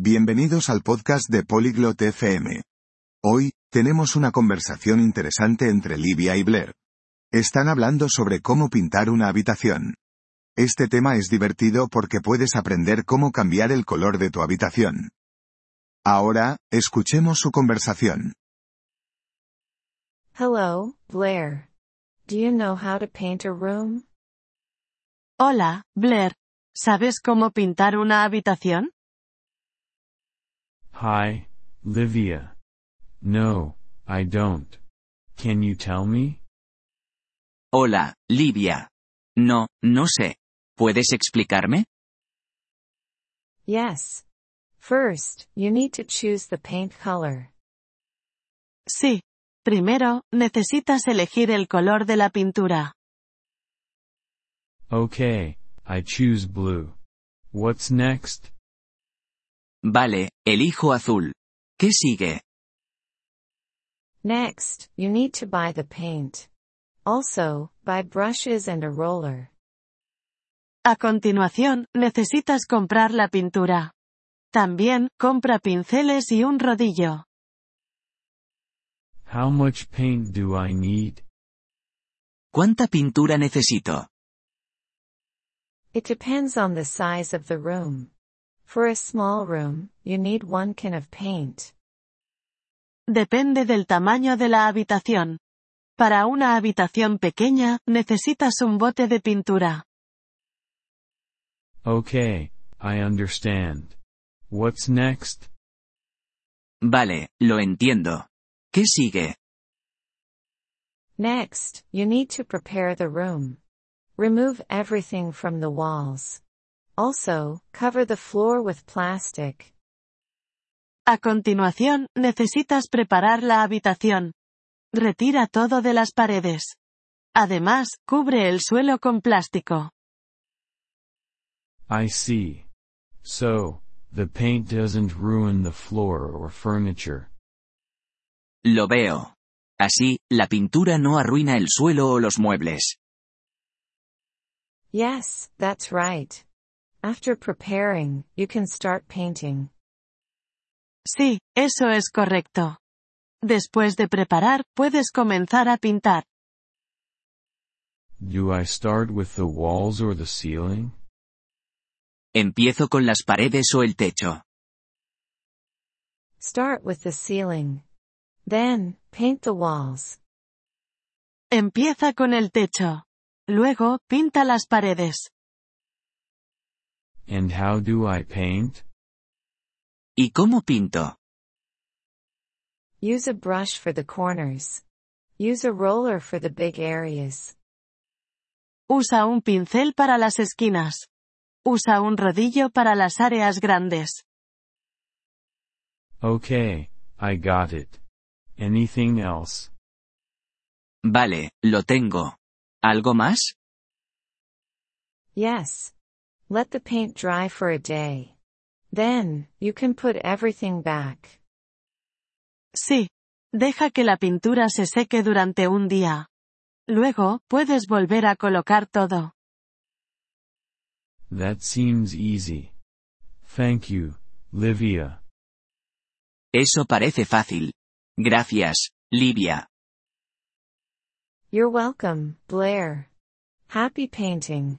Bienvenidos al podcast de Polyglot FM. Hoy, tenemos una conversación interesante entre Livia y Blair. Están hablando sobre cómo pintar una habitación. Este tema es divertido porque puedes aprender cómo cambiar el color de tu habitación. Ahora, escuchemos su conversación. Hello, Blair. Do you know how to paint a room? Hola, Blair. ¿Sabes cómo pintar una habitación? Hi, Livia. No, I don't. Can you tell me? Hola, Livia. No, no sé. ¿Puedes explicarme? Yes. First, you need to choose the paint color. Sí. Primero, necesitas elegir el color de la pintura. Okay, I choose blue. What's next? Vale, elijo azul. ¿Qué sigue? Next, you need to buy the paint. Also, buy brushes and a roller. A continuación, necesitas comprar la pintura. También, compra pinceles y un rodillo. How much paint do I need? ¿Cuánta pintura necesito? It depends on the size of the room. For a small room, you need one can of paint. Depende del tamaño de la habitación. Para una habitación pequeña, necesitas un bote de pintura. Okay, I understand. What's next? Vale, lo entiendo. ¿Qué sigue? Next, you need to prepare the room. Remove everything from the walls. Also, cover the floor with plastic. A continuación, necesitas preparar la habitación. Retira todo de las paredes. Además, cubre el suelo con plástico. I see. So, the paint doesn't ruin the floor or furniture. Lo veo. Así, la pintura no arruina el suelo o los muebles. Yes, that's right. After preparing, you can start painting. Sí, eso es correcto. Después de preparar, puedes comenzar a pintar. Do I start with the walls or the ceiling? ¿Empiezo con las paredes o el techo? Start with the ceiling. Then, paint the walls. Empieza con el techo. Luego, pinta las paredes. And how do I paint? ¿Y cómo pinto? Use a brush for the corners. Use a roller for the big areas. Usa un pincel para las esquinas. Usa un rodillo para las áreas grandes. Okay, I got it. Anything else? Vale, lo tengo. ¿Algo más? Yes. Let the paint dry for a day. Then, you can put everything back. Sí. Deja que la pintura se seque durante un día. Luego, puedes volver a colocar todo. That seems easy. Thank you, Livia. Eso parece fácil. Gracias, Livia. You're welcome, Blair. Happy painting.